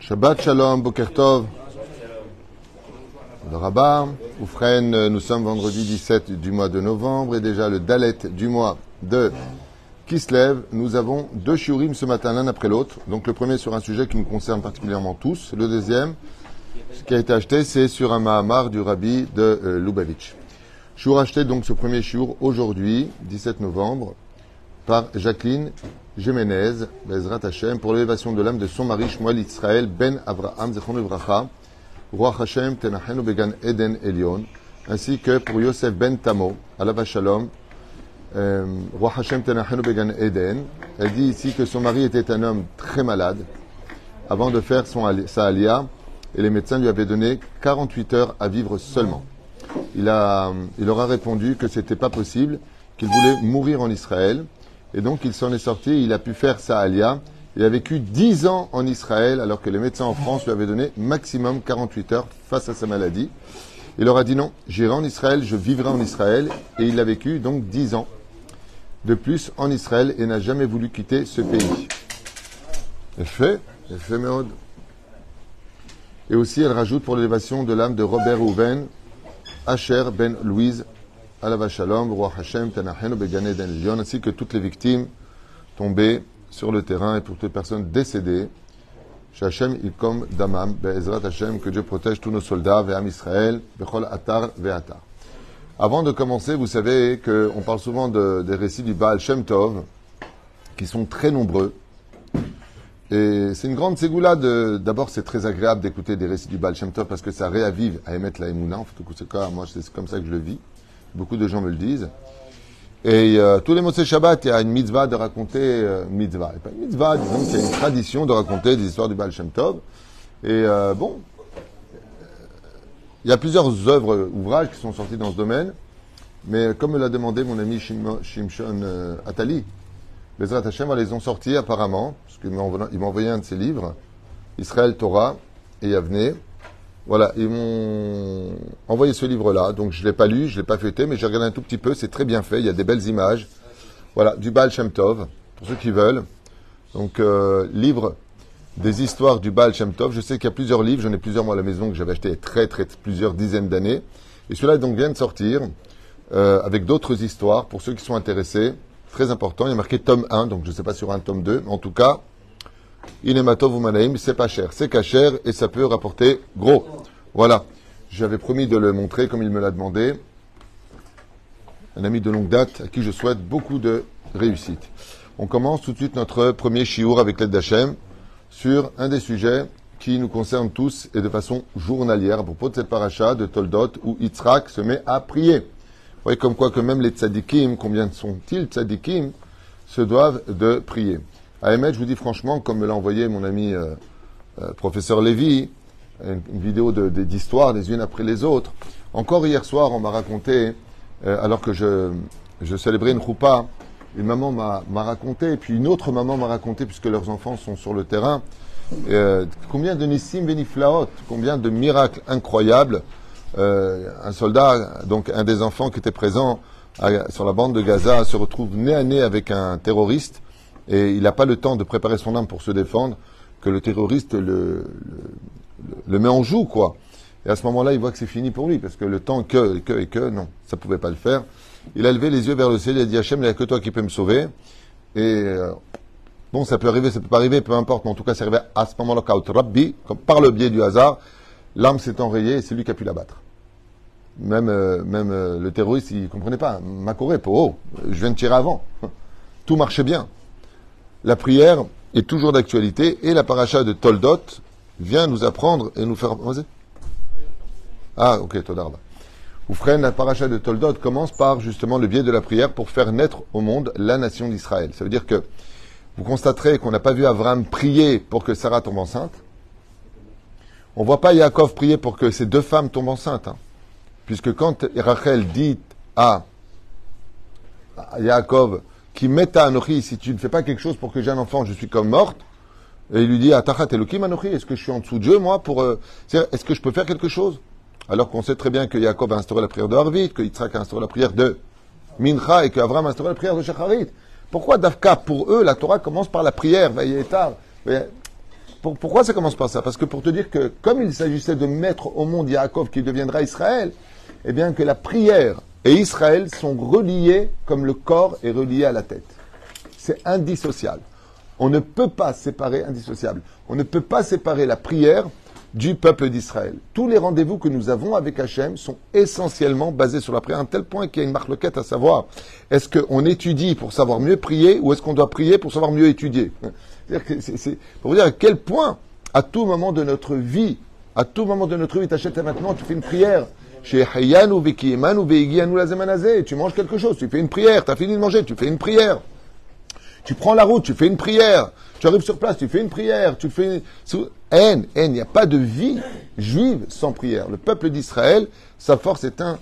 Shabbat Shalom, Boker Tov. Le rabbin, Oufren, nous sommes vendredi 17 du mois de novembre et déjà le Dalet du mois de Kislev. Nous avons deux shiurim ce matin, l'un après l'autre. Donc le premier sur un sujet qui nous concerne particulièrement tous. Le deuxième, ce qui a été acheté, c'est sur un Mahamar du rabbi de euh, Lubavitch. Shiur acheté donc ce premier shiur aujourd'hui, 17 novembre, par Jacqueline Jiménez, Bezrat Hashem, pour l'élévation de l'âme de son mari Shmuel Israël Ben Avraham Zechon Ivracha, Roi Hashem Tenachenu Began Eden Elion, ainsi que pour Yosef Ben Tamo, Alava Shalom, euh, Roi Hashem Tenachenu Began Eden. Elle dit ici que son mari était un homme très malade avant de faire son, sa alia, et les médecins lui avaient donné 48 heures à vivre seulement. Il, a, il leur a répondu que c'était pas possible, qu'il voulait mourir en Israël. Et donc il s'en est sorti, il a pu faire sa alia. Il a vécu 10 ans en Israël, alors que les médecins en France lui avaient donné maximum 48 heures face à sa maladie. Il leur a dit non, j'irai en Israël, je vivrai en Israël. Et il a vécu donc 10 ans de plus en Israël et n'a jamais voulu quitter ce pays. Fait Méod. Et aussi, elle rajoute pour l'élévation de l'âme de Robert Houven, Asher Ben Louise, Alava Shalom, Roi Hashem, Tanachenu, Begane Eden Lyon, ainsi que toutes les victimes tombées sur le terrain et pour toutes les personnes décédées. Shachem Ilkom Damam, Be'ezrat Hashem, que Dieu protège tous nos soldats, Ve'am Israël, Bechol Atar, Ve'atar. Avant de commencer, vous savez qu'on parle souvent de- des récits du Baal Shem Tov, qui sont très nombreux. Et c'est une grande ségoula de. D'abord, c'est très agréable d'écouter des récits du Baal Shem Tov parce que ça réavive à émettre la Emouna. En quoi Moi, c'est comme ça que je le vis. Beaucoup de gens me le disent. Et euh, tous les Motsé Shabbat, il y a une mitzvah de raconter euh, mitzvah. Et pas une mitzvah, disons qu'il y a une tradition de raconter des histoires du Baal Shem Tov. Et euh, bon, il y a plusieurs œuvres, ouvrages qui sont sortis dans ce domaine. Mais comme me l'a demandé mon ami Shimshon Atali, les Hashem va les ont sortis apparemment, parce qu'il m'a envoyé, un de ses livres, Israël Torah et Yavne. Voilà, ils m'ont envoyé ce livre-là, donc je ne l'ai pas lu, je ne l'ai pas fêté, mais j'ai regardé un tout petit peu, c'est très bien fait, il y a des belles images. Voilà, du Baal Shem Tov, pour ceux qui veulent. Donc, euh, livre des histoires du Baal Shem Tov. Je sais qu'il y a plusieurs livres, j'en ai plusieurs moi à la maison que j'avais acheté il y a très, très, plusieurs dizaines d'années. Et celui-là donc vient de sortir, euh, avec d'autres histoires, pour ceux qui sont intéressés. Très important, il y a marqué tome 1, donc je ne sais pas sur un tome 2, mais en tout cas, Inematov Umanaim, c'est pas cher, c'est cachère et ça peut rapporter gros. Voilà. J'avais promis de le montrer comme il me l'a demandé. Un ami de longue date à qui je souhaite beaucoup de réussite. On commence tout de suite notre premier chiour avec l'aide d'Hachem sur un des sujets qui nous concerne tous et de façon journalière à propos de cette paracha de Toldot où Yitzhak se met à prier. Voyez comme quoi que même les tzadikim, combien sont-ils tzadikim, se doivent de prier. À je vous dis franchement, comme me l'a envoyé mon ami euh, euh, professeur Lévy, une, vidéo d'histoire des unes après les autres. Encore hier soir, on m'a raconté, euh, alors que je, célébrais une choupa, une maman m'a raconté, puis une autre maman m'a raconté, puisque leurs enfants sont sur le terrain, combien de Nissim Beniflaot, combien de miracles incroyables. Euh, un soldat, donc un des enfants qui était présent sur la bande de Gaza, se retrouve nez à nez avec un terroriste et il n'a pas le temps de préparer son âme pour se défendre, que le terroriste le, le, met en joue, quoi. Et à ce moment-là, il voit que c'est fini pour lui, parce que le temps que, que et que, non, ça pouvait pas le faire. Il a levé les yeux vers le ciel, il a dit Hachem, il n'y a que toi qui peux me sauver. Et euh, bon, ça peut arriver, ça peut pas arriver, peu importe, mais en tout cas, c'est arrivé à ce moment-là, Rabbi, par le biais du hasard, l'arme s'est enrayée et c'est lui qui a pu l'abattre. Même, euh, même euh, le terroriste, il comprenait pas. Makoré, pour oh, je viens de tirer avant. Tout marchait bien. La prière est toujours d'actualité et la paracha de Toldot vient nous apprendre et nous faire. Vas-y. Ah, ok, Todarba. Oufren, la paracha de Toldot commence par justement le biais de la prière pour faire naître au monde la nation d'Israël. Ça veut dire que vous constaterez qu'on n'a pas vu Avram prier pour que Sarah tombe enceinte. On ne voit pas Yaakov prier pour que ces deux femmes tombent enceintes. hein. Puisque quand Rachel dit à, Yaakov, qui met à Anochi, si tu ne fais pas quelque chose pour que j'ai un enfant, je suis comme morte, et il lui dit, Atachat Elohim Anochi, est-ce que je suis en dessous de Dieu, moi, pour, euh, est-ce que je peux faire quelque chose? Alors qu'on sait très bien que Yaakov a instauré la prière de Harvit, que Yitzhak a instauré la prière de Mincha et qu'Avram instaurait la prière de Shacharit. Pourquoi Dafka, pour eux, la Torah commence par la prière tard. Pourquoi ça commence par ça? Parce que pour te dire que comme il s'agissait de mettre au monde Yaakov qui deviendra Israël, eh bien que la prière et Israël sont reliés comme le corps est relié à la tête. C'est indissociable. On ne peut pas séparer, indissociable. On ne peut pas séparer la prière du peuple d'Israël. Tous les rendez-vous que nous avons avec Hachem sont essentiellement basés sur la prière, à un tel point qu'il y a une marloquette à savoir est-ce qu'on étudie pour savoir mieux prier ou est-ce qu'on doit prier pour savoir mieux étudier? C'est pour vous dire à quel point, à tout moment de notre vie, à tout moment de notre vie, t'achètes maintenant, tu fais une prière. Chez tu manges quelque chose, tu fais une prière, tu as fini de manger, tu fais une prière. Tu prends la route, tu fais une prière. Tu arrives sur place, tu fais une prière. Tu fais. Haine, haine. Il n'y a pas de vie juive sans prière. Le peuple d'Israël, sa force est, un,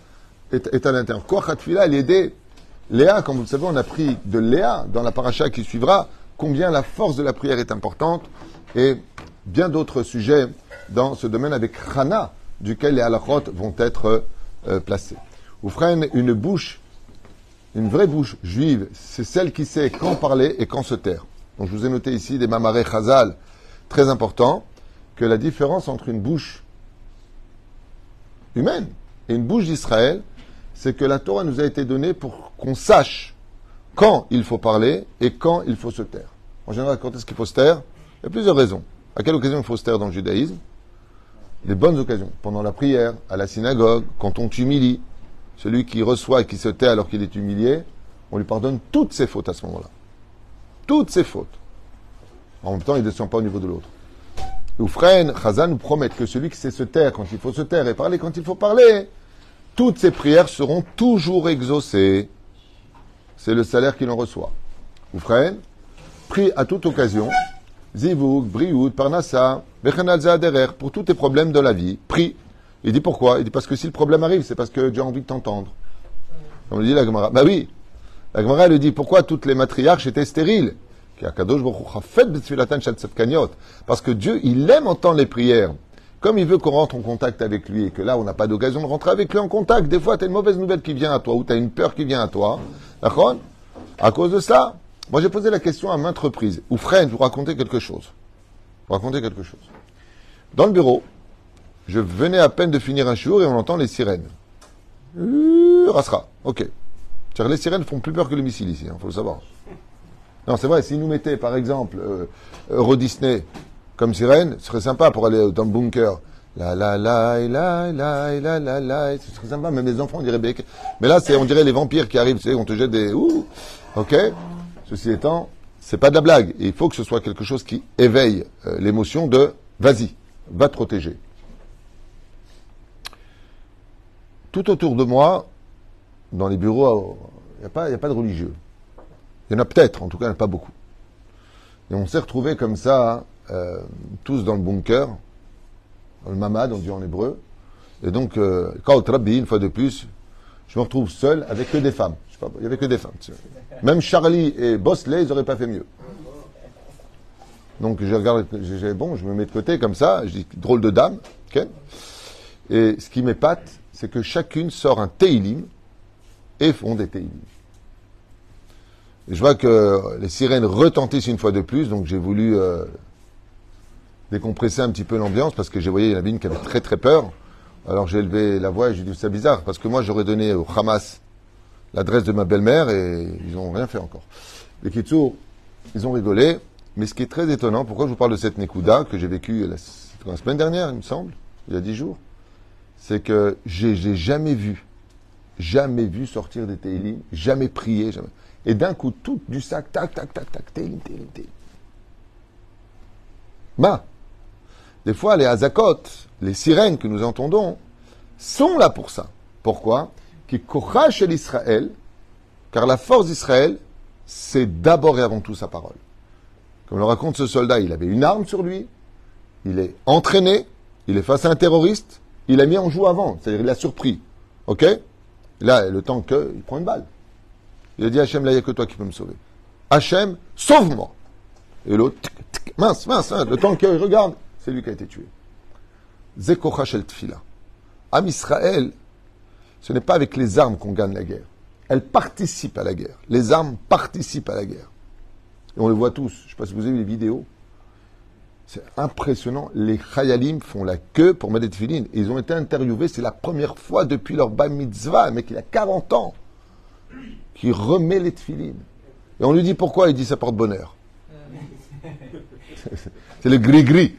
est, à l'intérieur. Kouachatfila, elle aidait Léa, comme vous le savez, on a pris de Léa dans la paracha qui suivra, combien la force de la prière est importante. Et bien d'autres sujets dans ce domaine avec Hana, duquel les halachot vont être euh, placés. Vous ferez une bouche une vraie bouche juive, c'est celle qui sait quand parler et quand se taire. Donc je vous ai noté ici des mamaré chazal très importants, que la différence entre une bouche humaine et une bouche d'Israël, c'est que la Torah nous a été donnée pour qu'on sache quand il faut parler et quand il faut se taire. En général, quand est-ce qu'il faut se taire Il y a plusieurs raisons. À quelle occasion il faut se taire dans le judaïsme? Les bonnes occasions. Pendant la prière, à la synagogue, quand on t'humilie, celui qui reçoit et qui se tait alors qu'il est humilié, on lui pardonne toutes ses fautes à ce moment-là. Toutes ses fautes. En même temps, il ne descend pas au niveau de l'autre. Oufren, Chazan nous promettent que celui qui sait se taire quand il faut se taire et parler quand il faut parler, toutes ses prières seront toujours exaucées. C'est le salaire qu'il en reçoit. Oufren, prie à toute occasion, Zivug, Brioud, Parnassa, Bechenal pour tous tes problèmes de la vie, prie il dit pourquoi? Il dit parce que si le problème arrive, c'est parce que Dieu a envie de t'entendre. On dit la Gemara. Bah oui. La Gemara, elle dit pourquoi toutes les matriarches étaient stériles? Parce que Dieu, il aime entendre les prières. Comme il veut qu'on rentre en contact avec lui et que là, on n'a pas d'occasion de rentrer avec lui en contact. Des fois, tu as une mauvaise nouvelle qui vient à toi ou tu as une peur qui vient à toi. D'accord? À cause de ça, moi j'ai posé la question à maintes reprises. Ou je vous raconter quelque chose. Vous raconter quelque chose. Dans le bureau, je venais à peine de finir un jour et on entend les sirènes. Euh, Rasra, ok. Les sirènes font plus peur que les missiles ici, il hein, faut le savoir. Non, c'est vrai, s'ils nous mettaient par exemple euh, Euro Disney comme sirène, ce serait sympa pour aller dans le bunker. La la la la la la la la, ce serait sympa, même les enfants on dirait bec. Mais là, c'est on dirait les vampires qui arrivent, sais, on te jette des ouh. Ok. Ceci étant, c'est pas de la blague. il faut que ce soit quelque chose qui éveille euh, l'émotion de vas-y, va te protéger. tout autour de moi, dans les bureaux, il n'y a, pas, a pas de religieux. Il y en a peut-être, en tout cas, il n'y en a pas beaucoup. Et on s'est retrouvés comme ça, euh, tous dans le bunker, dans le mamad, on dit en hébreu. Et donc, euh, quand Rabbi, une fois de plus, je me retrouve seul avec que des femmes. Il n'y avait que des femmes. Même Charlie et Bosley, ils n'auraient pas fait mieux. Donc, je regarde, bon, je me mets de côté comme ça, je dis, drôle de dame, ok Et ce qui m'épate, c'est que chacune sort un Teilim et font des Teilim. je vois que les sirènes retentissent une fois de plus, donc j'ai voulu euh, décompresser un petit peu l'ambiance parce que j'ai voyé une qui avait très très peur. Alors j'ai élevé la voix et j'ai dit c'est bizarre parce que moi j'aurais donné au Hamas l'adresse de ma belle-mère et ils n'ont rien fait encore. Les Kitsu, ils ont rigolé, mais ce qui est très étonnant, pourquoi je vous parle de cette Nekuda que j'ai vécue la, semaine dernière, il me semble, il y a dix jours, c'est que j'ai jamais vu, jamais vu sortir des Teilim, jamais prié, jamais. Et d'un coup, tout du sac, tac, tac, tac, tac, Teilim, Teilim, Teilim. Ma, des fois, les Hazakot, les sirènes que nous entendons, sont là pour ça. Pourquoi? Qui chez l'Israël, car la force d'Israël, c'est d'abord et avant tout sa parole. Comme le raconte ce soldat, il avait une arme sur lui, il est entraîné, il est face à un terroriste, il a mis en joue avant, c'est-à-dire il l'a surpris. Ok? Là, le temps qu'il prend une balle. Il a dit Hachem, là, il n'y a que toi qui peux me sauver. Hachem, sauve-moi. Et l'autre, mince, mince, hein, le temps qu'il regarde, c'est lui qui a été tué. Zekocha shel tfila. Am Israël, ce n'est pas avec les armes qu'on gagne la guerre. elles participent à la guerre. Les armes participent à la guerre. Et on le voit tous. Je ne sais pas si vous avez vu les vidéos. C'est impressionnant. Les Chayalim font la queue pour mettre des tefilines. Ils ont été interviewés. C'est la première fois depuis leur bar mitzvah, un mec il a 40 ans, qui remet les tefilines. Et on lui dit pourquoi? Il dit ça porte bonheur. C'est le gris-gris.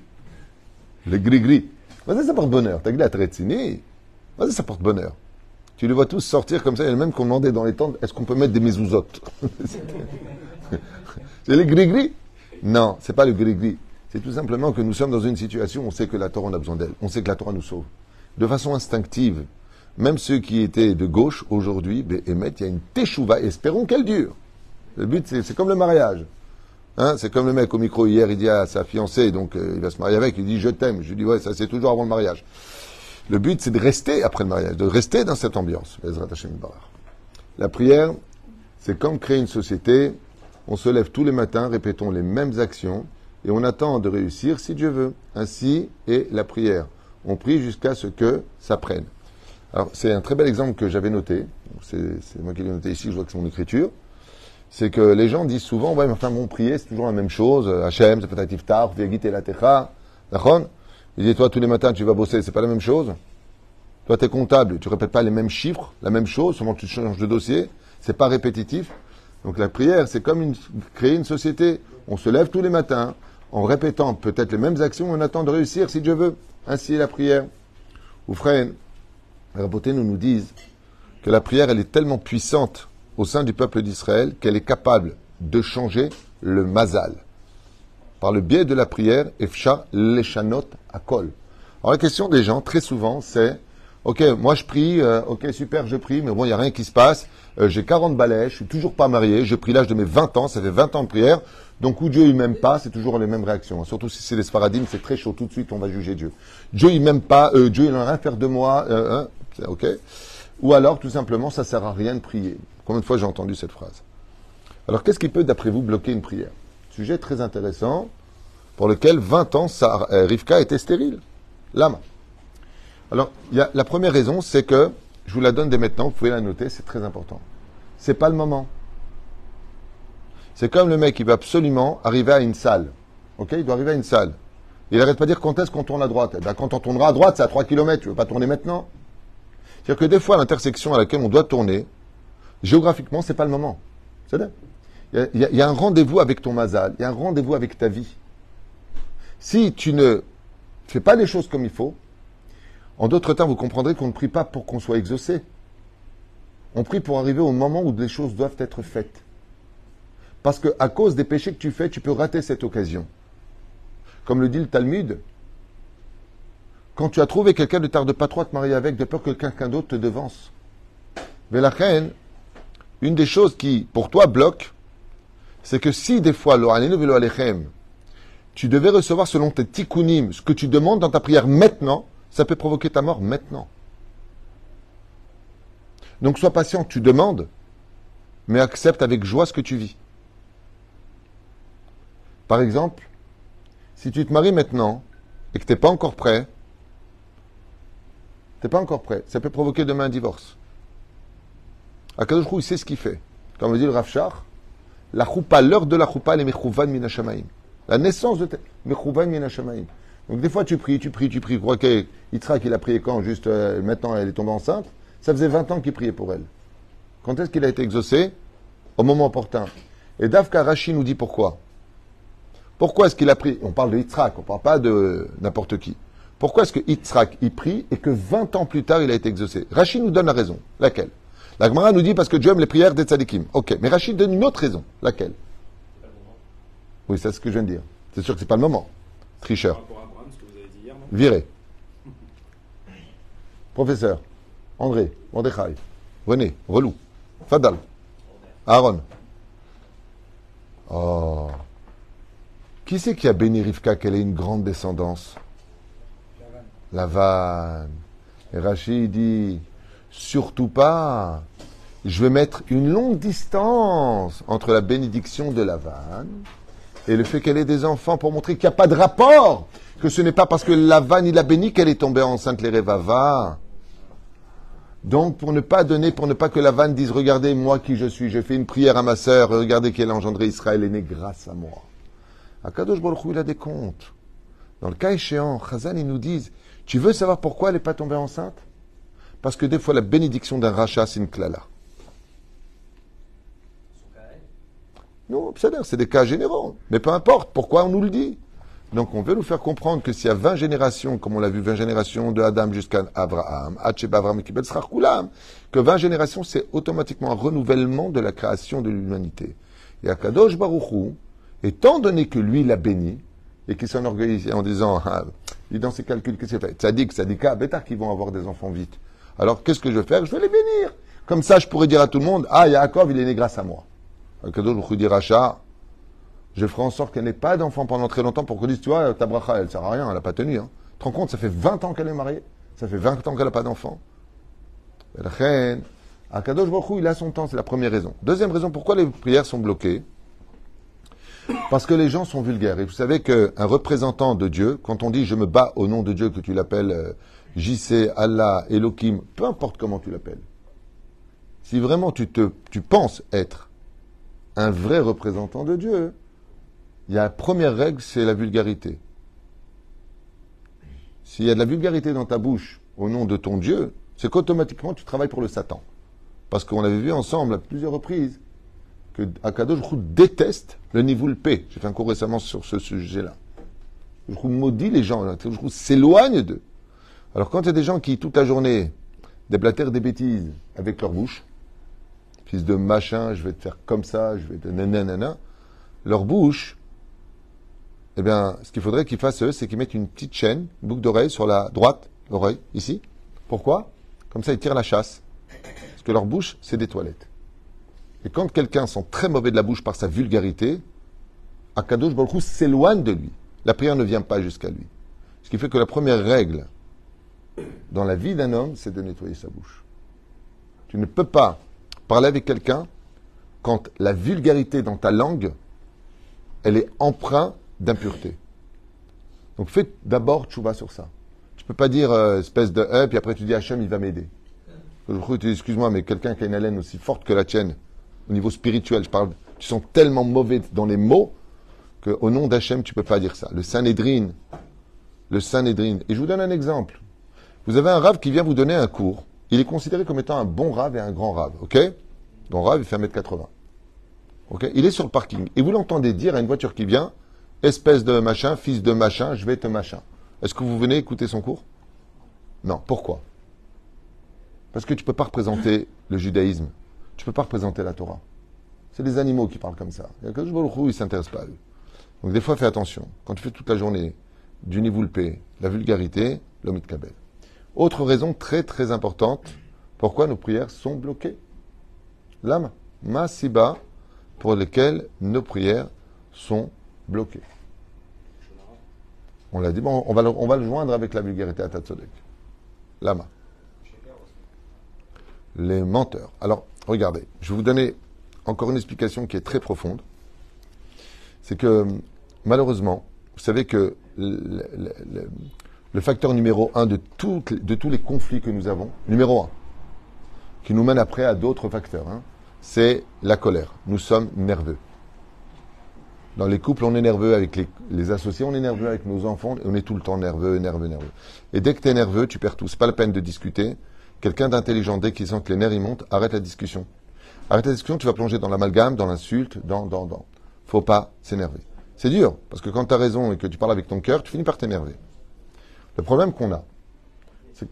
Le gris-gris. Vas-y, ça porte bonheur. T'as dit la. Vas-y, ça porte bonheur. Tu les vois tous sortir comme ça. Il même qui ont demandé dans les tentes est-ce qu'on peut mettre des mezouzotes C'est le gris-gris Non, c'est pas le gris-gris. C'est tout simplement que nous sommes dans une situation on sait que la Torah, on a besoin d'elle. On sait que la Torah nous sauve. De façon instinctive, même ceux qui étaient de gauche aujourd'hui ben, émettent, il y a une teshuva. Espérons qu'elle dure. Le but, c'est comme le mariage. Hein, c'est comme le mec au micro hier, il dit à sa fiancée, donc euh, il va se marier avec, il dit je t'aime. Je lui dis ouais, ça c'est toujours avant le mariage. Le but, c'est de rester après le mariage, de rester dans cette ambiance. La prière, c'est comme créer une société. On se lève tous les matins, répétons les mêmes actions et on attend de réussir si Dieu veut. Ainsi est la prière. On prie jusqu'à ce que ça prenne. Alors, c'est un très bel exemple que j'avais noté. C'est moi qui l'ai noté ici, je vois que c'est mon écriture. C'est que les gens disent souvent, ouais, mais enfin, mon prier, c'est toujours la même chose. Hachem, c'est peut-être tard, la techa. Il dit, toi, tous les matins, tu vas bosser, c'est pas la même chose. Toi, tu es comptable, tu répètes pas les mêmes chiffres, la même chose, seulement tu changes de dossier. C'est pas répétitif. Donc, la prière, c'est comme créer une société. On se lève tous les matins, en répétant peut-être les mêmes actions, on attend de réussir si Dieu veut. Ainsi est la prière. Ou frère, Raboté nous nous disent que la prière, elle est tellement puissante au sein du peuple d'Israël qu'elle est capable de changer le mazal. Par le biais de la prière, Efcha Leshanot Akol. Alors la question des gens, très souvent, c'est Ok, moi je prie, euh, ok, super, je prie, mais bon, il n'y a rien qui se passe. Euh, j'ai 40 balais, je suis toujours pas marié, je prie l'âge de mes 20 ans, ça fait 20 ans de prière. Donc, où Dieu il m'aime pas, c'est toujours les mêmes réactions. Surtout si c'est les sparadigmes, c'est très chaud, tout de suite on va juger Dieu. Dieu il m'aime pas, euh, Dieu il n'a rien à faire de moi, hein, ok. Ou alors, tout simplement, ça sert à rien de prier. Combien de fois j'ai entendu cette phrase? Alors, qu'est-ce qui peut, d'après vous, bloquer une prière? Sujet très intéressant, pour lequel 20 ans, Rivka était stérile. Lama. Alors, la première raison, c'est que, je vous la donne dès maintenant, vous pouvez la noter, c'est très important. C'est pas le moment. C'est comme le mec qui veut absolument arriver à une salle. Ok Il doit arriver à une salle. Il n'arrête pas de dire quand est-ce qu'on tourne à droite. Eh bien, quand on tournera à droite, c'est à 3 km. Tu veux pas tourner maintenant C'est-à-dire que des fois, l'intersection à laquelle on doit tourner, géographiquement, c'est pas le moment. C'est Il y, a un rendez-vous avec ton mazal. Il y a un rendez-vous avec ta vie. Si tu ne fais pas les choses comme il faut, en d'autres temps, vous comprendrez qu'on ne prie pas pour qu'on soit exaucé. On prie pour arriver au moment où les choses doivent être faites. Parce que à cause des péchés que tu fais, tu peux rater cette occasion. Comme le dit le Talmud, quand tu as trouvé quelqu'un, ne tarde pas trop à te marier avec, de peur que quelqu'un d'autre te devance. Mais la reine, une des choses qui, pour toi, bloque, c'est que si des fois, tu devais recevoir selon tes tikkunim ce que tu demandes dans ta prière maintenant, ça peut provoquer ta mort maintenant. Donc sois patient, tu demandes, mais accepte avec joie ce que tu vis. Par exemple, si tu te maries maintenant et que tu n'es pas encore prêt, tu n'es pas encore prêt, ça peut provoquer demain un divorce. Akadosh il sait ce qu'il fait. Comme le dit le Rafshar, la choupa, l'heure de la choupa, elle est mechouvan minashamaim. La naissance de mechouvan minashamaim. Donc des fois tu pries, tu pries, tu pries. Je crois il a prié quand Juste euh, maintenant, elle est tombée enceinte. Ça faisait 20 ans qu'il priait pour elle. Quand est-ce qu'il a été exaucé? Au moment opportun. Et Davka Rashi nous dit pourquoi. Pourquoi est-ce qu'il a pris? On parle de Yitzhak, on ne parle pas de n'importe qui. Pourquoi est-ce que Yitzhak, il prie et que 20 ans plus tard, il a été exaucé? Rashi nous donne la raison. Laquelle? La Gemara nous dit parce que Dieu aime les prières des tzadikim. Ok, mais Rashi donne une autre raison. Laquelle? Oui, c'est ce que je viens de dire. C'est sûr que c'est pas le moment. Tricheur. Viré. Professeur. André. Mordechai. René. Relou. Fadal. Aaron. Oh. Qui c'est qui a béni Rivka qu'elle ait une grande descendance? La vanne. Et Rachid dit surtout pas. Je vais mettre une longue distance entre la bénédiction de la vanne et le fait qu'elle ait des enfants pour montrer qu'il n'y a pas de rapport que ce n'est pas parce que la vanne il a béni qu'elle est tombée enceinte les rêvava. Donc, pour ne pas donner, pour ne pas que la vanne dise, regardez moi qui je suis, j'ai fait une prière à ma sœur, regardez qu'elle a engendré Israël est né grâce à moi. Akadosh Baruch Hu, il a des comptes. Dans le cas échéant, Chazan, ils nous disent, tu veux savoir pourquoi elle n'est pas tombée enceinte? Parce que des fois, la bénédiction d'un rachat, c'est une klala. Non, c'est des cas généraux. Mais peu importe, pourquoi on nous le dit? Donc on veut nous faire comprendre que s'il y a 20 générations, comme on l'a vu, 20 générations de Adam jusqu'à Abraham, Abraham que 20 générations, c'est automatiquement un renouvellement de la création de l'humanité. Et Akadosh Baruchou, étant donné que lui l'a béni, et qu'il s'enorgueillit en disant, ah, dans ses calculs, qu'est-ce qu'il fait Tzadik, Tzadika, bêtard qu'ils vont avoir des enfants vite. Alors qu'est-ce que je vais faire? Je vais les bénir. Comme ça, je pourrais dire à tout le monde, ah, Yaakov, il est né grâce à moi. Akadosh Baruchou dit, Racha, je ferai en sorte qu'elle n'ait pas d'enfant pendant très longtemps pour qu'on dise, tu vois, ta bracha, elle sert à rien, elle n'a pas tenu. Hein. Tu te rends compte, ça fait 20 ans qu'elle est mariée, ça fait 20 ans qu'elle n'a pas d'enfant. La reine, Akadosh Baruch il a son temps, c'est la première raison. Deuxième raison, pourquoi les prières sont bloquées? Parce que les gens sont vulgaires. Et vous savez qu'un représentant de Dieu, quand on dit je me bats au nom de Dieu, que tu l'appelles euh, JC, Allah, Elohim, peu importe comment tu l'appelles, si vraiment tu, te, tu penses être un vrai représentant de Dieu, il y a la première règle, c'est la vulgarité. S'il y a de la vulgarité dans ta bouche au nom de ton Dieu, c'est qu'automatiquement tu travailles pour le Satan. Parce qu'on avait vu ensemble à plusieurs reprises que Akadosh déteste le niveau P. J'ai fait un cours récemment sur ce sujet-là. Je maudit les gens, je s'éloigne d'eux. Alors quand il y a des gens qui, toute la journée, déblatèrent des bêtises avec leur bouche, fils de machin, je vais te faire comme ça, je vais te nanana, leur bouche, eh bien, ce qu'il faudrait qu'ils fassent, eux, c'est qu'ils mettent une petite chaîne, une boucle d'oreille sur la droite, l'oreille, ici. Pourquoi? Comme ça, ils tirent la chasse. Parce que leur bouche, c'est des toilettes. Et quand quelqu'un sent très mauvais de la bouche par sa vulgarité, Akadosh Baruch s'éloigne de lui. La prière ne vient pas jusqu'à lui. Ce qui fait que la première règle dans la vie d'un homme, c'est de nettoyer sa bouche. Tu ne peux pas parler avec quelqu'un quand la vulgarité dans ta langue, elle est empreinte d'impureté. Donc fais d'abord tchouba sur ça. Tu peux pas dire euh, espèce de et puis après tu dis Hachem, il va m'aider. Excuse-moi, mais quelqu'un qui a une haleine aussi forte que la tienne, au niveau spirituel, je parle, tu sens tellement mauvais dans les mots qu'au nom d'Hachem, tu peux pas dire ça. Le Saint-Nédrine, le Saint-Nédrine. Et je vous donne un exemple. Vous avez un rave qui vient vous donner un cours. Il est considéré comme étant un bon rave et un grand rave, ok? Bon rave, il fait 1m80. Ok? Il est sur le parking. Et vous l'entendez dire à une voiture qui vient, espèce de machin, fils de machin, je vais te machin. Est-ce que vous venez écouter son cours? Non. Pourquoi? Parce que tu ne peux pas représenter le judaïsme. Tu ne peux pas représenter la Torah. C'est des animaux qui parlent comme ça. Il y a il ne s'intéresse pas à eux. Donc des fois, fais attention. Quand tu fais toute la journée du nivoulpé, la vulgarité, l'omit kabel. Autre raison très très importante, pourquoi nos prières sont bloquées. L'âme, masiba, pour lesquelles nos prières sont bloquées. On l'a dit, bon, on va, le, on va le joindre avec la vulgarité à Tatsodek. Lama. Les menteurs. Alors, regardez, je vais vous donner encore une explication qui est très profonde. C'est que, malheureusement, vous savez que le, facteur numéro un de, tous les conflits que nous avons, numéro un, qui nous mène après à d'autres facteurs, hein, c'est la colère. Nous sommes nerveux. Dans les couples, on est nerveux avec les, associés, on est nerveux avec nos enfants, on est tout le temps nerveux, nerveux, nerveux. Et dès que tu es nerveux, tu perds tout. C'est pas la peine de discuter. Quelqu'un d'intelligent, dès qu'il sent que les nerfs ils montent, arrête la discussion. Arrête la discussion, tu vas plonger dans l'amalgame, dans l'insulte, dans, dans, dans. Faut pas s'énerver. C'est dur, parce que quand tu as raison et que tu parles avec ton cœur, tu finis par t'énerver. Le problème qu'on a, c'est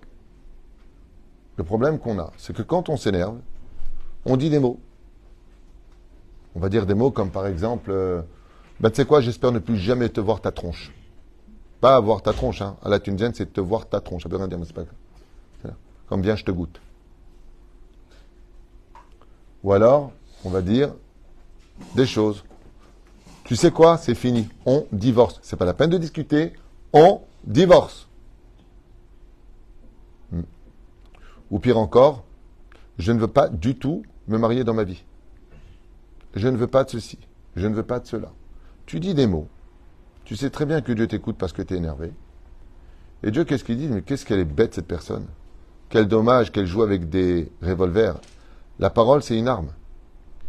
le problème qu'on a, c'est que quand on s'énerve, on dit des mots. On va dire des mots comme par exemple, euh, ben, tu sais quoi, j'espère ne plus jamais te voir ta tronche. Pas avoir ta tronche, hein. À la tunisienne, c'est te voir ta tronche. Ça veut rien dire, mais c'est pas Comme je te goûte. Ou alors, on va dire des choses. Tu sais quoi, c'est fini. On divorce. C'est pas la peine de discuter. On divorce. Hmm. Ou pire encore, je ne veux pas du tout me marier dans ma vie. Je ne veux pas de ceci. Je ne veux pas de cela. Tu dis des mots. Tu sais très bien que Dieu t'écoute parce que tu es énervé. Et Dieu, qu'est-ce qu'il dit? Mais qu'est-ce qu'elle est bête, cette personne? Quel dommage qu'elle joue avec des revolvers. La parole, c'est une arme.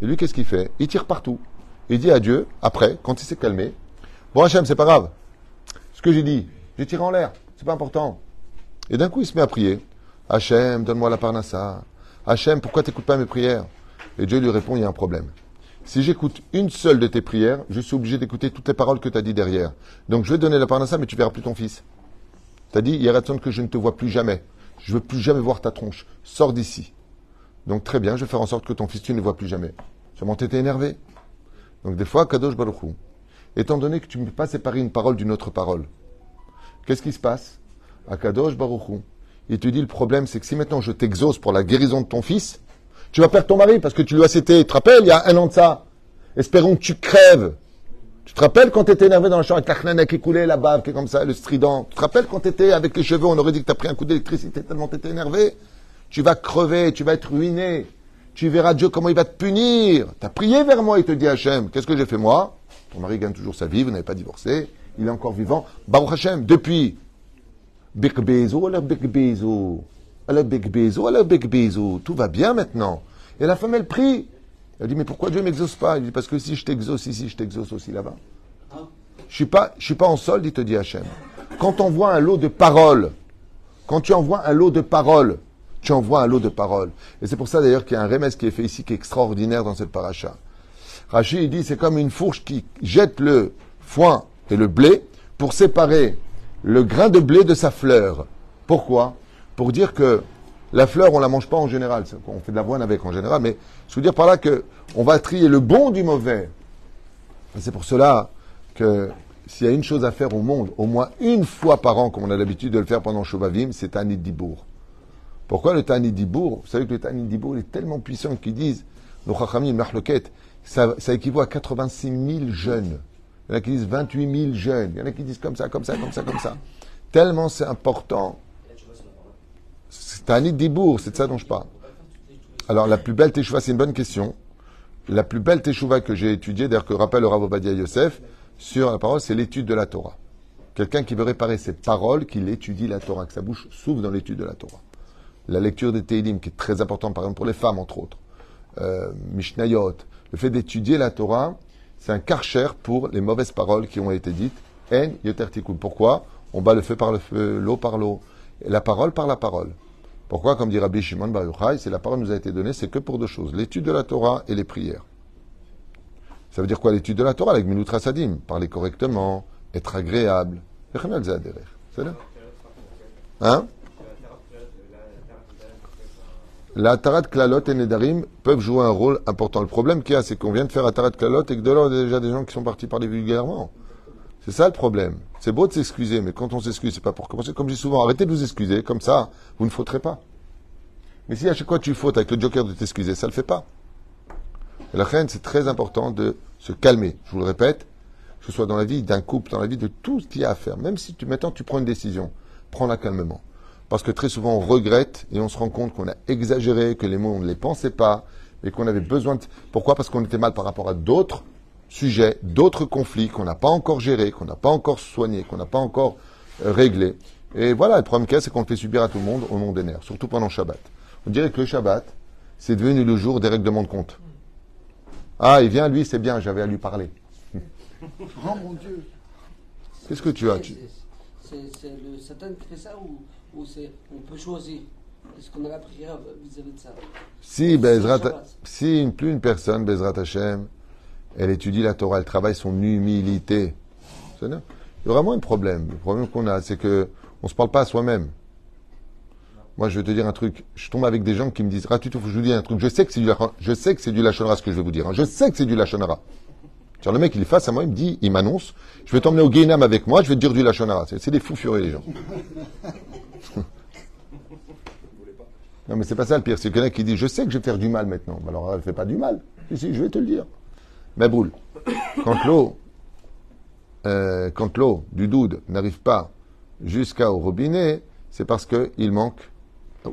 Et lui, qu'est-ce qu'il fait? Il tire partout. Il dit à Dieu, après, quand il s'est calmé, Bon Hachem, c'est pas grave. Ce que j'ai dit, j'ai tiré en l'air, c'est pas important. Et d'un coup, il se met à prier. Hachem, donne-moi la parnassa. Hachem, pourquoi t'écoutes pas mes prières? Et Dieu lui répond, il y a un problème. Si j'écoute une seule de tes prières, je suis obligé d'écouter toutes les paroles que tu as dit derrière. Donc je vais donner la parnassa, mais tu verras plus ton fils. Tu as dit, il y a raison que je ne te vois plus jamais. Je veux plus jamais voir ta tronche. Sors d'ici. Donc très bien, je vais faire en sorte que ton fils, tu ne le vois plus jamais. Seulement, t'étais énervé. Donc des fois, Kadosh Baruchou, étant donné que tu ne peux pas séparer une parole d'une autre parole, qu'est-ce qui se passe? À Kadosh Baruchou, il te dit le problème, c'est que si maintenant je t'exauce pour la guérison de ton fils, tu vas perdre ton mari parce que tu lui as cité. Tu te rappelles, il y a un an de ça Espérons que tu crèves. Tu te rappelles quand tu étais énervé dans la chambre avec la chnana qui coulait, la bave qui est comme ça, le strident? Tu te rappelles quand tu étais avec les cheveux, on aurait dit que tu as pris un coup d'électricité tellement tu étais énervé? Tu vas crever, tu vas être ruiné. Tu verras Dieu comment il va te punir. Tu as prié vers moi, il te dit Hachem. Qu'est-ce que j'ai fait moi? Ton mari gagne toujours sa vie, vous n'avez pas divorcé. Il est encore vivant. Baruch Hachem, depuis. Big Bezo, la Big Bezo. La Big Bezo, la Big Bezo. Tout va bien maintenant. Et la femme, elle prie. Elle dit, mais pourquoi Dieu ne m'exauce pas? Il dit, parce que si je t'exauce ici, je t'exauce aussi là-bas. Je suis pas, je suis pas en solde, il te dit Hachem. Quand on envoie un lot de paroles, quand tu envoies un lot de paroles, tu envoies un lot de paroles. Et c'est pour ça d'ailleurs qu'il y a un remède qui est fait ici qui est extraordinaire dans cette paracha. Rachid il dit c'est comme une fourche qui jette le foin et le blé pour séparer le grain de blé de sa fleur. Pourquoi? Pour dire que la fleur, on la mange pas en général. On fait de l'avoine avec en général, mais je veux dire par là que on va trier le bon du mauvais. C'est pour cela que s'il y a une chose à faire au monde, au moins une fois par an, comme on a l'habitude de le faire pendant Shovavim, c'est Tanit Dibour. Pourquoi le Tanit Dibour Vous savez que le Tanit Dibour est tellement puissant qu'ils disent, nos Chachamim, ça, ça équivaut à 86 000 jeunes. Il y en a qui disent 28 000 jeunes. Il y en a qui disent comme ça, comme ça, comme ça, comme ça. Tellement c'est important. C'est un Dibour, c'est de ça dont je parle. Alors, la plus belle teshuva, c'est une bonne question. La plus belle teshuva que j'ai étudiée, d'ailleurs que rappelle le Rav Yosef, sur la parole, c'est l'étude de la Torah. Quelqu'un qui veut réparer ses paroles, qu'il étudie la Torah, que sa bouche s'ouvre dans l'étude de la Torah. La lecture des Teilim, qui est très importante, par exemple, pour les femmes, entre autres. Euh, Mishnayot. Le fait d'étudier la Torah, c'est un karcher pour les mauvaises paroles qui ont été dites. En yoter Pourquoi? On bat le feu par le feu, l'eau par l'eau, la parole par la parole. Pourquoi, comme dit Rabbi Shimon Bar Yochai, c'est la parole nous a été donnée, c'est que pour deux choses l'étude de la Torah et les prières. Ça veut dire quoi l'étude de la Torah avec Minutra Sadim Parler correctement, être agréable. C'est là Hein? La Tarat Klalot et Nedarim peuvent jouer un rôle important. Le problème qu'il y a, c'est qu'on vient de faire la Tarat Klalot et que de là, il y a déjà des gens qui sont partis parler vulgairement. C'est ça le problème. C'est beau de s'excuser, mais quand on s'excuse, c'est pas pour commencer. Comme je dis souvent, arrêtez de vous excuser, comme ça, vous ne fauterez pas. Mais si à chaque fois tu fautes avec le joker de t'excuser, ça ne le fait pas. Et la reine, c'est très important de se calmer. Je vous le répète, que ce soit dans la vie d'un couple, dans la vie de tout ce qu'il y a à faire. Même si tu, maintenant tu prends une décision, prends-la calmement. Parce que très souvent on regrette et on se rend compte qu'on a exagéré, que les mots on ne les pensait pas, et qu'on avait besoin de... Pourquoi? Parce qu'on était mal par rapport à d'autres sujets, d'autres conflits qu'on n'a pas encore gérés, qu'on n'a pas encore soignés, qu'on n'a pas encore euh, réglés. Et voilà, le problème qu'il y a, c'est qu'on le fait subir à tout le monde au nom des nerfs, surtout pendant Shabbat. On dirait que le Shabbat, c'est devenu le jour des règlements de compte. Ah, il vient, lui, c'est bien, j'avais à lui parler. Oh mon Dieu Qu'est-ce que tu as C'est le Satan qui fait ça ou, ou on peut choisir? Est-ce qu'on a la prière vis-à-vis de ça? Si, Bezrat, si plus une personne, Bezrat Hashem, elle étudie la Torah, elle travaille son humilité. Il y a vraiment un problème. Le problème qu'on a, c'est que on se parle pas à soi-même. Moi, je vais te dire un truc. Je tombe avec des gens qui me disent, que je vous dise un truc. Je sais que c'est du, je sais que c'est du ce que je vais vous dire. Hein. Je sais que c'est du lachonara. le mec, il est face à moi, il me dit, il m'annonce, je vais t'emmener au Guénam avec moi, je vais te dire du lachonara. C'est des fous furieux, les gens. non, mais c'est pas ça le pire. C'est quelqu'un qui dit, je sais que je vais faire du mal maintenant. Alors, elle fait pas du mal. Je vais te le dire. Mais boule, quand l'eau, euh, quand l'eau du doude n'arrive pas jusqu'au robinet, c'est parce qu'il manque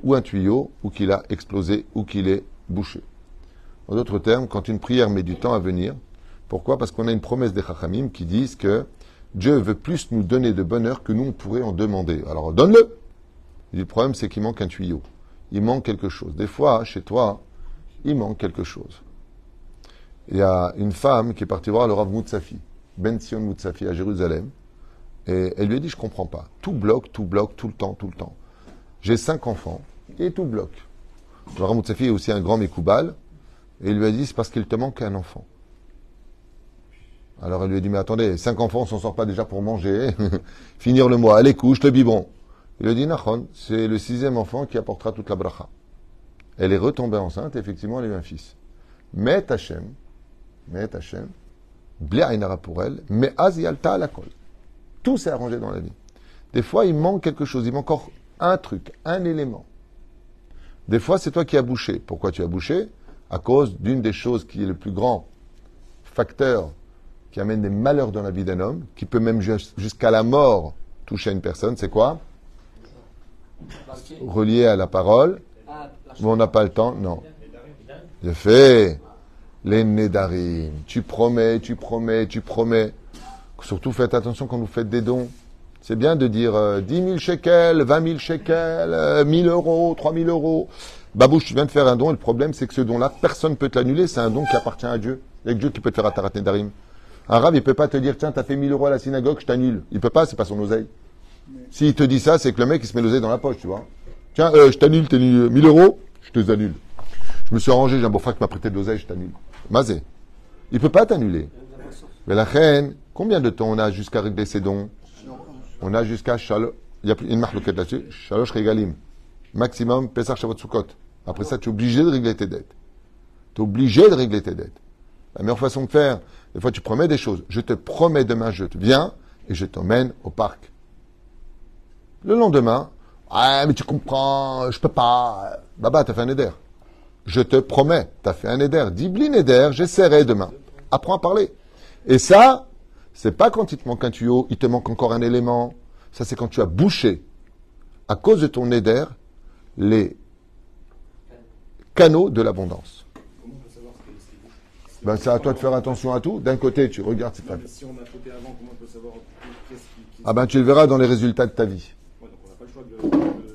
ou un tuyau, ou qu'il a explosé, ou qu'il est bouché. En d'autres termes, quand une prière met du temps à venir, pourquoi? Parce qu'on a une promesse des Chachamim qui disent que Dieu veut plus nous donner de bonheur que nous on pourrait en demander. Alors donne-le Le problème, c'est qu'il manque un tuyau. il manque quelque chose. Des fois, chez toi, il manque quelque chose. Il y a une femme qui est partie voir le Rav Moutsafi, Ben Sion Moutsafi à Jérusalem, et elle lui a dit, je comprends pas. Tout bloque, tout bloque, tout le temps, tout le temps. J'ai cinq enfants, et tout bloque. Le Rav Moutsafi est aussi un grand Mekoubal, et il lui a dit, c'est parce qu'il te manque un enfant. Alors elle lui a dit, mais attendez, cinq enfants, on s'en sort pas déjà pour manger, finir le mois, allez couche le biberon. Il lui a dit, Nachon, c'est le sixième enfant qui apportera toute la bracha. Elle est retombée enceinte, et effectivement, elle a eu un fils. Mais Hachem, mais Hachem, Blia pour elle, mais Azialta à la colle. Tout s'est arrangé dans la vie. Des fois, il manque quelque chose, il manque encore un truc, un élément. Des fois, c'est toi qui as bouché. Pourquoi tu as bouché? À cause d'une des choses qui est le plus grand facteur qui amène des malheurs dans la vie d'un homme, qui peut même jusqu'à la mort toucher une personne, c'est quoi? Relié à la parole. Mais on n'a pas le temps, non. J'ai fait les Nédarim. Tu promets, tu promets, tu promets. Surtout faites attention quand vous faites des dons. C'est bien de dire 10 000 shekels, 20 000 shekels, 1000 euros, 3000 euros. Babouche, tu viens de faire un don et le problème c'est que ce don-là, personne ne peut te l'annuler. C'est un don qui appartient à Dieu. Il y a que Dieu qui peut te faire Atarat Nedarim. Un rave, il peut pas te dire, tiens, t'as fait 1000 euros à la synagogue, je t'annule. Il peut pas, c'est pas son oseille. S'il te dit ça, c'est que le mec, il se met l'oseille dans la poche, tu vois. Tiens, euh, je t'annule, t'es 1000 euros, je te annule. Je me suis arrangé, j'ai un beau-frère qui m'a prêté de l'oseille, je t'annule. Mazé. Il peut pas t'annuler. Mais la reine, combien de temps on a jusqu'à régler ses dons? On a jusqu'à Shalosh. Il y a une marque là-dessus. Shalosh Regalim. Maximum Pesach Shavot Sukkot. Après ça, tu es obligé de régler tes dettes. Tu es obligé de régler tes dettes. La meilleure façon de faire, des fois tu promets des choses. Je te promets demain, je te viens et je t'emmène au parc. Le lendemain, ah, mais tu comprends, je peux pas. Baba, t'as fait un éder. Je te promets, t'as fait un éder. Dis blin éder, j'essaierai demain. Apprends à parler. Et ça, c'est pas quand il te manque un tuyau, il te manque encore un élément. Ça, c'est quand tu as bouché, à cause de ton éder, les canaux de l'abondance. Ben, c'est à toi de faire attention à tout. D'un côté, tu regardes Si on a avant, comment on peut savoir Ah ben, tu le verras dans les résultats de ta vie. Ouais, donc on n'a pas le choix de,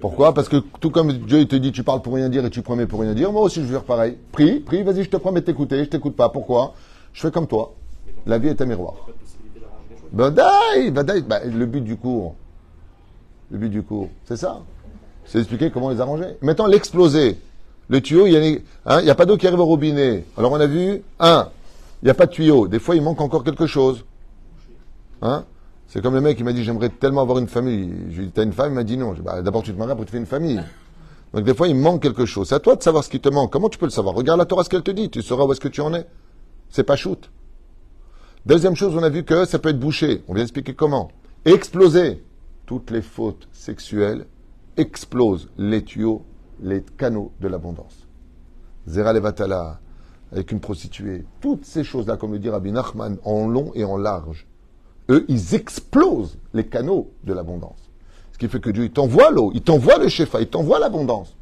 Pourquoi? Parce que tout comme Dieu te dit, tu parles pour rien dire et tu promets pour rien dire, moi aussi je vais faire pareil. Prie, prie, vas-y, je te promets de t'écouter, je t'écoute pas. Pourquoi? Je fais comme toi. La vie est un miroir. Ben, le but du cours, le but du cours, c'est ça. C'est d'expliquer comment les arranger. Maintenant, l'exploser. Le tuyau, il n'y a, hein, a, pas d'eau qui arrive au robinet. Alors on a vu, un, il n'y a pas de tuyau. Des fois, il manque encore quelque chose. Hein? C'est comme le mec qui m'a dit, j'aimerais tellement avoir une famille. Je lui ai dit, t'as une femme? Il m'a dit non. Bah, D'abord, tu te maries, après tu fais une famille. Donc des fois, il manque quelque chose. C'est à toi de savoir ce qui te manque. Comment tu peux le savoir? Regarde la Torah, ce qu'elle te dit. Tu sauras où est-ce que tu en es. C'est pas shoot. Deuxième chose, on a vu que ça peut être bouché. On vient expliquer comment. Exploser. Toutes les fautes sexuelles explosent les tuyaux les canaux de l'abondance. Zera Levatala, avec une prostituée, toutes ces choses-là, comme le dit Rabbi Nachman, en long et en large, eux, ils explosent les canaux de l'abondance. Ce qui fait que Dieu, il t'envoie l'eau, il t'envoie le shefa, il t'envoie l'abondance.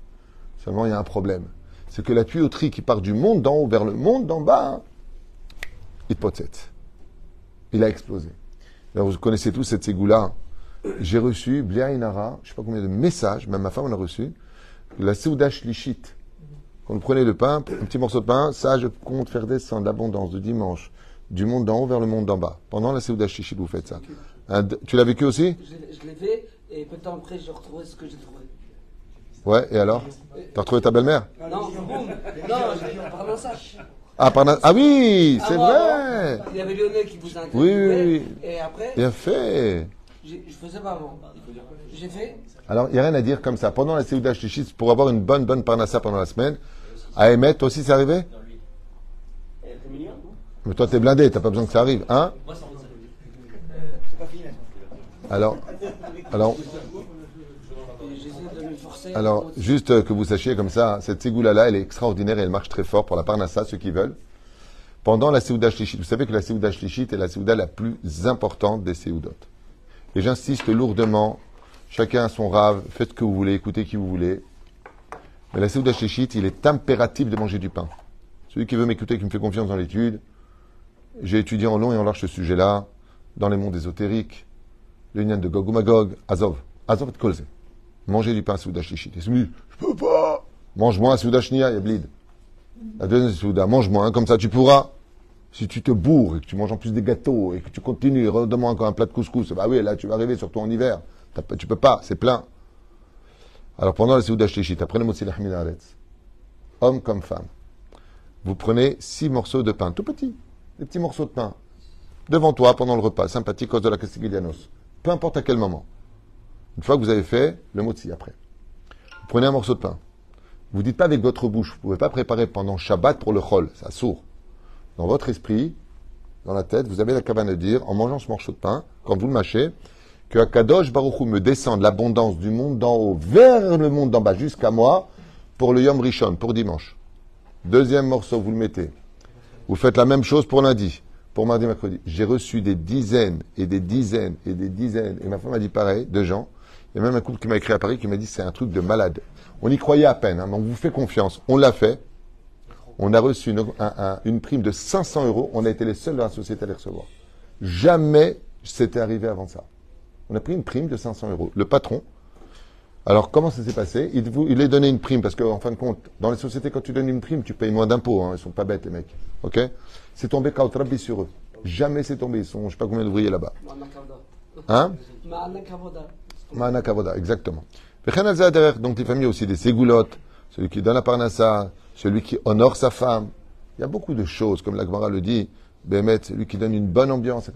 Seulement, il y a un problème. C'est que la tuyauterie qui part du monde d'en haut vers le monde d'en bas, il potsette. Il a explosé. Alors, vous connaissez tous cette ségoula. J'ai reçu, Blia Inara, je ne sais pas combien de messages, même ma femme en a reçu, la Souda Shlichit. Quand vous prenez le pain, un petit morceau de pain, ça, je compte faire descendre l'abondance de dimanche du monde d'en haut vers le monde d'en bas. Pendant la Souda Shlichit, vous faites ça. tu l'as vécu aussi? Je, l'ai fait, et peu de temps après, j'ai retrouvé ce que j'ai trouvé. Ouais, et alors? T'as retrouvé ta belle-mère? Non, non, j'ai par sac. Ah, par ah oui, c'est vrai Il y avait Lionel qui vous a Oui, oui, oui. Et après Bien fait Je faisais pas avant. J'ai fait alors, il n'y a rien à dire comme ça. Pendant la Séouda Shlichit, pour avoir une bonne, bonne parnassa pendant la semaine, à toi aussi, c'est arrivé? Mais toi, t'es blindé, t'as pas besoin que ça arrive, hein Alors, alors, alors, juste que vous sachiez comme ça, cette ségoula-là, elle est extraordinaire et elle marche très fort pour la parnassa, ceux qui veulent. Pendant la Séouda Shlichit, vous savez que la Séouda Shlichit est la Séouda la plus importante des Séoudotes. Et j'insiste lourdement Chacun a son rave, faites ce que vous voulez, écoutez qui vous voulez. Mais la Seouda Shishit, il est impératif de manger du pain. Celui qui veut m'écouter, qui me fait confiance dans l'étude, j'ai étudié en long et en large ce sujet-là, dans les mondes ésotériques, l'union de Gog ou Magog, Azov, Azov et Kolze. Manger du pain Souda celui, je peux pas. Mange moins Souda Shnia, bleed. La deuxième Souda, mange moins, comme ça tu pourras. Si tu te bourres et que tu manges en plus des gâteaux et que tu continues, redemande encore un plat de couscous, bah oui, là tu vas arriver surtout en hiver. Tu peux pas, c'est plein. Alors pendant la Souda Shlichit, après le Lahmin Haaretz, homme comme femme, vous prenez six morceaux de pain, tout petits, des petits morceaux de pain, devant toi pendant le repas, sympathique cause de la Castiglianos, peu importe à quel moment. Une fois que vous avez fait le motzi après, vous prenez un morceau de pain. Vous dites pas avec votre bouche, vous pouvez pas préparer pendant Shabbat pour le chol, ça sourd. Dans votre esprit, dans la tête, vous avez la cabane de dire, en mangeant ce morceau de pain, quand vous le mâchez, que Akadosh Baruch Hu me descende l'abondance du monde d'en haut vers le monde d'en bas jusqu'à moi pour le Yom Rishon, pour dimanche. Deuxième morceau, vous le mettez. Vous faites la même chose pour lundi, pour mardi, mercredi. J'ai reçu des dizaines et des dizaines et des dizaines, et ma femme a dit pareil, de gens. Il y a même un couple qui m'a écrit à Paris qui m'a dit c'est un truc de malade. On y croyait à peine, hein, mais on vous fait confiance. On l'a fait. On a reçu une, un- un- une prime de 500 euros. On a été les seuls dans la société à les recevoir. Jamais c'était arrivé avant ça. On a pris une prime de 500 euros. Le patron, alors comment ça s'est passé il, vous, il est donné une prime parce qu'en fin de compte, dans les sociétés, quand tu donnes une prime, tu payes moins d'impôts. Hein, ils sont pas bêtes les mecs. Ok C'est tombé Kautrabi sur eux. Jamais c'est tombé. Ils sont, je sais pas combien d'ouvriers là-bas. Hein Ma'ana kavoda. Maana Kavoda, exactement. Donc les familles aussi des ségoulottes, celui qui donne la parnassa, celui qui honore sa femme. Il y a beaucoup de choses, comme la Gemara le dit, Bémet, celui qui donne une bonne ambiance,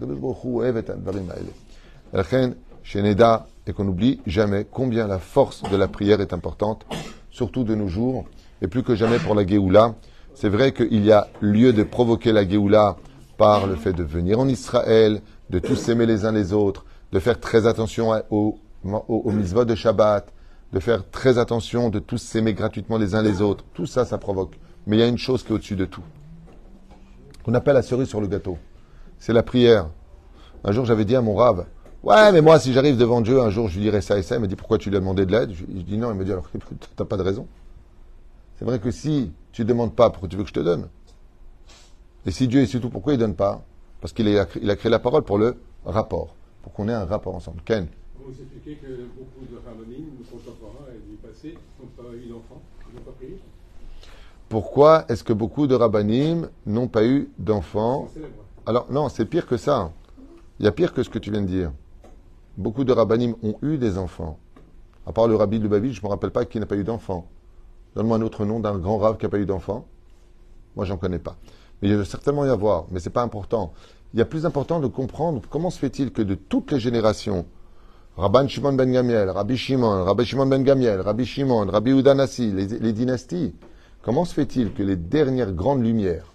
Et qu'on n'oublie jamais combien la force de la prière est importante, surtout de nos jours, et plus que jamais pour la Géoula. C'est vrai qu'il y a lieu de provoquer la Géoula par le fait de venir en Israël, de tous s'aimer les uns les autres, de faire très attention aux, aux mitzvot de Shabbat, de faire très attention de tous s'aimer gratuitement les uns les autres. Tout ça, ça provoque. Mais il y a une chose qui est au-dessus de tout. Qu'on appelle la cerise sur le gâteau. C'est la prière. Un jour, j'avais dit à mon rave, ouais, mais moi, si j'arrive devant Dieu, un jour, je lui dirai ça et ça. Il m'a dit, pourquoi tu lui as demandé de l'aide? Je, je dis non. Il m'a dit, alors, t'as pas de raison. C'est vrai que si tu ne demandes pas, pourquoi tu veux que je te donne? Et si Dieu est surtout, pourquoi il ne donne pas? Parce qu'il a, il a créé la parole pour le rapport, pour qu'on ait un rapport ensemble. Ken Vous expliquez que beaucoup de contemporains et du passé n'ont pas eu d'enfants, ils n'ont pas prié? Pourquoi est-ce que beaucoup de rabbinim n'ont pas eu d'enfants? Alors, non, c'est pire que ça. Il y a pire que ce que tu viens de dire. Beaucoup de rabbinim ont eu des enfants. À part le rabbi de Lubavitch, je ne me rappelle pas qui n'a pas eu d'enfant. Donne-moi un autre nom d'un grand rave qui n'a pas eu d'enfant. Moi, j'en connais pas. Mais il doit certainement y avoir, mais c'est pas important. Il y a plus important de comprendre comment se fait-il que de toutes les générations, Rabban Shimon ben Gamiel, Rabbi Shimon, Rabbi Shimon ben Gamiel, Rabbi Shimon, Rabbi Udanassi, les, les dynasties, comment se fait-il que les dernières grandes lumières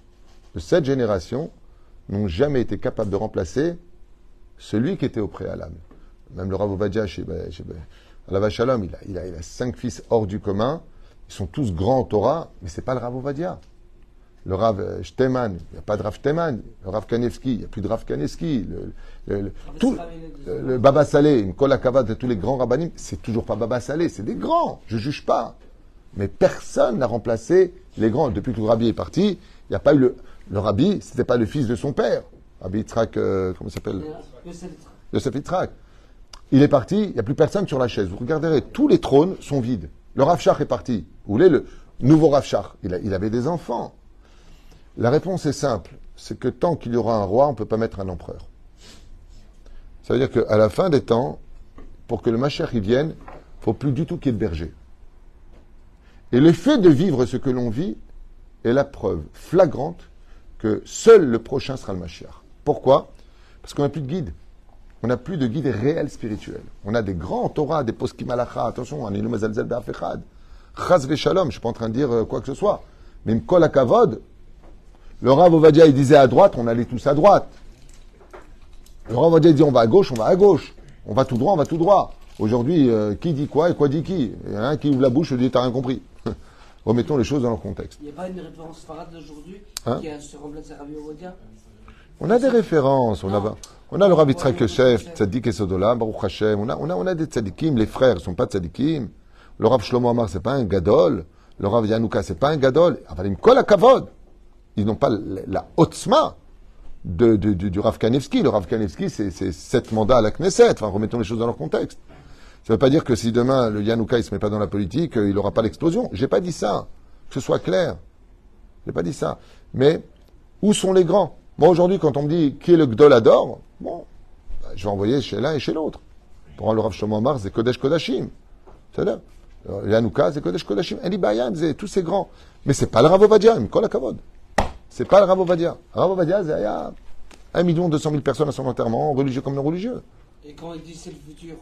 de cette génération n'ont jamais été capables de remplacer celui qui était au préalable? Même le Rav Ovadia, chez, ben, chez, à la Shalom, il a, il, a, il a cinq fils hors du commun, ils sont tous grands en Torah, mais c'est pas le Rav Ovadia. Le Rav euh, Shteman, il n'y a pas de Rav Shteman. Le Rav Kanevski, il n'y a plus de Rav Kanevski. Le, le- le- tout, le, le Baba Salé, une Kolakava de tous les grands rabbinim, c'est toujours pas Baba Salé, c'est des grands, je juge pas. Mais personne n'a remplacé les grands. Depuis que le rabbi est parti, il n'y a pas eu le. Le rabbi, c'était pas le fils de son père. Rabbi Yitzhak, euh, comment il s'appelle? Yosef Yitzhak. Il est parti, il n'y a plus personne sur la chaise. Vous regarderez, tous les trônes sont vides. Le Rav Shach est parti. Vous voulez le nouveau Rav Shach il, avait des enfants. La réponse est simple. C'est que tant qu'il y aura un roi, on ne peut pas mettre un empereur. Ça veut dire qu'à la fin des temps, pour que le Machère y vienne, il faut plus du tout qu'il y ait de berger. Et le fait de vivre ce que l'on vit est la preuve flagrante que seul le prochain sera le Mashiach. Pourquoi? Parce qu'on n'a plus de guide. On n'a plus de guide réel spirituel. On a des grands Torah, des poskim halacha. Attention, on est le mazalzel be'afechad. Chaz shalom, je ne suis pas en train de dire euh, quoi que ce soit. Mais Mkol Akavod, le Rav Ovadia, il disait à droite, on allait tous à droite. Le Rav Ovadia dit on va à gauche, on va à gauche. On va tout droit, on va tout droit. Aujourd'hui, euh, qui dit quoi et quoi dit qui? Il y en a un qui ouvre la bouche et dit t'as rien compris. Remettons les choses dans leur contexte. Il n'y a pas une référence farade d'aujourd'hui Hein? qui a se Rabbi Ovodia On a des références. On a, Non. On a le Rav Yitzhak Yosef. Tzadik et Sodola, Baruch Hashem. On a, on a, on a des tzadikim. Les frères ne sont pas tzadikim. Le Rav Shlomo Amar, c'est pas un gadol. Le Rav Yanouka, c'est pas un gadol. Avalim kol kavod. Ils n'ont pas la, otzma de, de- du, du Rav. Le Rav Kanevski, c'est c'est sept mandats à la Knesset. Enfin, remettons les choses dans leur contexte. Ça ne veut pas dire que si demain le Yanouka ne se met pas dans la politique, euh, il n'aura pas l'explosion. J'ai pas dit ça. Que ce soit clair. J'ai pas dit ça. Mais où sont les grands? Moi aujourd'hui, quand on me dit qui est le Gdolador, bon, bah, je vais envoyer chez l'un et chez l'autre. Pour le Rav Shlomo Amar, c'est Kodesh Kodashim. C'est-à-dire, euh, Yanouka, c'est Kodesh Kodashim. Eli Bayan, c'est tous ces grands. Mais c'est pas le Rav Ovadia, mais la kavod. C'est pas le Rav Ovadia. Rav Ovadia, c'est il y a 1 million 200 000 personnes à son enterrement, religieux comme non religieux. Et quand il dit c'est le futur,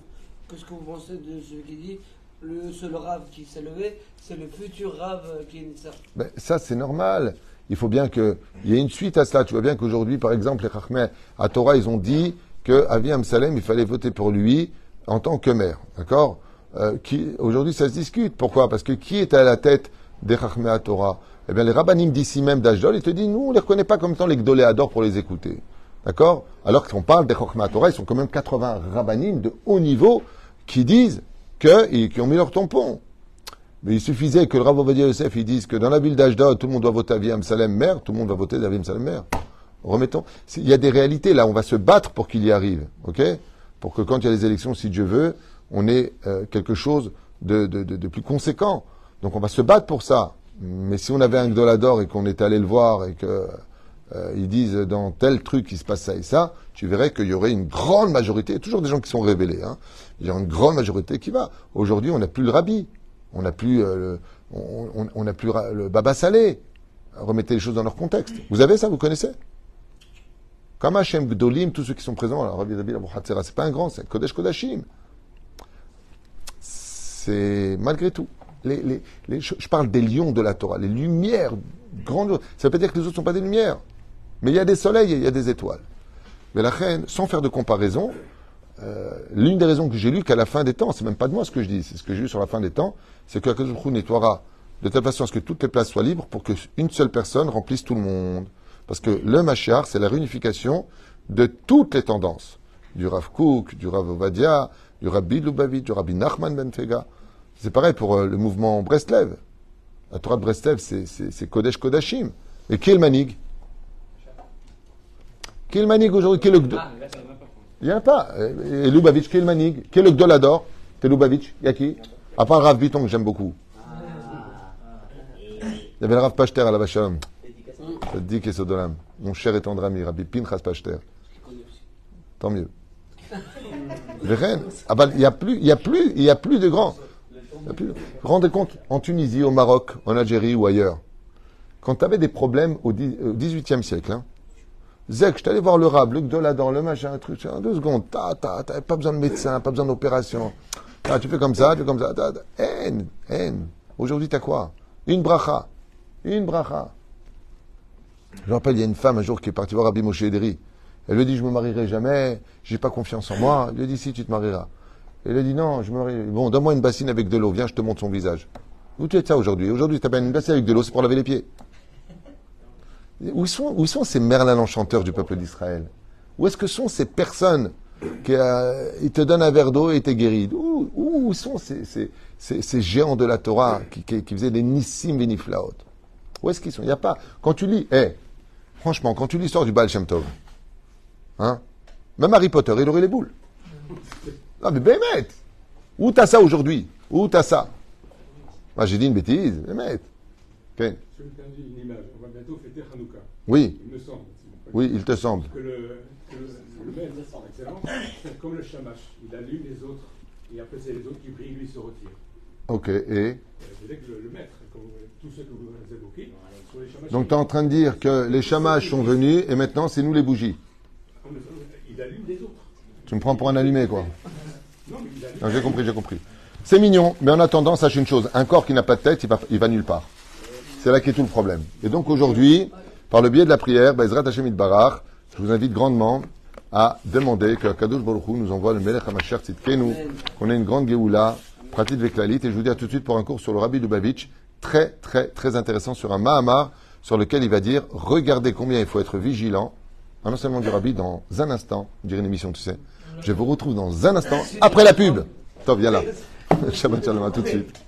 qu'est-ce que vous pensez de celui qui dit? Le seul rave qui s'est levé, c'est le futur rave qui est ça Ben, ça, c'est normal. Il faut bien qu'il y ait une suite à cela. Tu vois bien qu'aujourd'hui, par exemple, les Chachmé à Torah, ils ont dit que Avi Salem, il fallait voter pour lui en tant que maire. D'accord? Euh, Aujourd'hui, ça se discute. Pourquoi? Parce que qui est à la tête des Chachmé à Torah? Eh bien, les rabbinim d'ici même d'Ajdol, ils te disent, nous, on les reconnaît pas comme tant les Gdoléadors pour les écouter. D'accord? Alors qu'on parle des Chachmé à Torah, ils sont quand même 80 rabbinim de haut niveau qui disent que, qui ont mis leur tampon. Mais il suffisait que le Rav Ovadia Yosef il dise que dans la ville d'Ajdod, tout le monde doit voter Aviam Salem maire, tout le monde va voter Aviam Salem maire. Remettons. Il y a des réalités là, on va se battre pour qu'il y arrive, ok? Pour que quand il y a des élections, si Dieu veut, on ait euh, quelque chose de, de, plus conséquent. Donc on va se battre pour ça. Mais si on avait un Gdolador et qu'on était allé le voir et que euh, ils disent dans tel truc il se passe ça et ça, tu verrais qu'il y aurait une grande majorité, toujours des gens qui sont révélés, hein, il y a une grande majorité qui va. Aujourd'hui, on n'a plus le rabbi, on n'a plus, euh, le, plus le baba salé. Remettez les choses dans leur contexte. Vous avez ça, vous connaissez? Comme Hashem Gdolim, tous ceux qui sont présents, alors Rabbi Rabbi c'est pas un grand, c'est Kodesh Kodashim. C'est malgré tout. Je parle des lions de la Torah, les lumières grandes. Ça veut pas dire que les autres ne sont pas des lumières. Mais il y a des soleils et il y a des étoiles. Mais la reine, sans faire de comparaison, euh, l'une des raisons que j'ai lu qu'à la fin des temps, c'est même pas de moi ce que je dis, c'est ce que j'ai lu sur la fin des temps, c'est que Akadosh nettoiera de telle façon à ce que toutes les places soient libres pour qu'une seule personne remplisse tout le monde. Parce que le Mashiach, c'est la réunification de toutes les tendances. Du Rav Kook, du Rav Ovadia, du Rabbi Lubavitch, du Rabbi Nachman Ben Fega. C'est pareil pour euh, le mouvement Breslev. La Torah de Breslev, c'est Kodesh Kodashim. Et qui est le Manig? Qui est le Manig aujourd'hui? Qui est le il n'y a pas. Et Lubavitch, qui est le manig Qui est le Gdolador C'est Lubavitch. Il y a qui? À part Rav Biton, que j'aime beaucoup. Il y avait le Rav Pachter à la Vachalom. Sadik et Sodolam. Mon cher et tendre ami, Rabbi Pinchas Pachter. Tant mieux. Ah bah, il n'y a plus, il y a plus, il y a plus de grands. Rendez compte, en Tunisie, au Maroc, en Algérie ou ailleurs, quand tu avais des problèmes au XVIIIe siècle, hein, Zek, je t'allais voir le rab, le gdolador, le machin, truc, en deux secondes, ta, ta, t'avais pas besoin de médecin, pas besoin d'opération. Ah, tu fais comme ça, tu fais comme ça, ta, ta, haine, haine. Aujourd'hui, t'as quoi? Une bracha. Une bracha. Je me rappelle, il y a une femme un jour qui est partie voir Rabbi Moshe Ederi. Elle lui dit, je me marierai jamais, j'ai pas confiance en moi. Il lui dit, si, tu te marieras. Elle lui dit, non, je me marierai. Bon, donne-moi une bassine avec de l'eau, viens, je te montre son visage. Où tu es ça aujourd'hui? Aujourd'hui, tu une bassine avec de l'eau, c'est pour laver les pieds. Où sont, où sont ces Merlin enchanteurs du peuple d'Israël? Où est-ce que sont ces personnes qui euh, te donnent un verre d'eau et t'es guéri? Où, où, sont ces, ces, ces, géants de la Torah qui, qui, faisaient des nissim veniflaot Où est-ce qu'ils sont? Il n'y a pas. Quand tu lis, eh, franchement, quand tu lis l'histoire du Baal Shem Tov, hein, même Harry Potter, il aurait les boules. Non, mais Bémet Où t'as ça aujourd'hui? Où t'as ça? Moi, j'ai dit une bêtise, Bémet. Okay. une image. On va bientôt fêter Hanouka. Oui. Il me semble. Oui, il te semble. Que le, que le, le maître, excellent, c'est comme le shamash. Il allume les autres, et après c'est les autres qui brillent, lui se retire. Ok, et? C'est-à-dire que le, le, maître, comme tous ceux que vous évoquez, sont les shamash. Donc tu es en train de dire que les chamaches sont venus, et maintenant c'est nous les bougies. Il allume les autres. Tu me prends pour un allumé, quoi. Non, mais il allume. J'ai compris, j'ai compris. C'est mignon, mais en attendant, sache une chose, un corps qui n'a pas de tête, il va, il va nulle part. C'est là qu'est tout le problème. Et donc aujourd'hui, par le biais de la prière, Bezrat Hashem Barach, je vous invite grandement à demander que Kadosh Baruch nous envoie le Melech HaMashiach Tzidkenu, qu'on ait une grande Géoula, pratique Veklalit, et je vous dis à tout de suite pour un cours sur le Rabbi Lubavitch, très très très intéressant sur un Mahamar, sur lequel il va dire, regardez combien il faut être vigilant, un enseignement du Rabbi dans un instant, on dirait une émission, tu sais. Je vous retrouve dans un instant, après la pub. Top, viens là. Shabbat shalom, à tout de suite.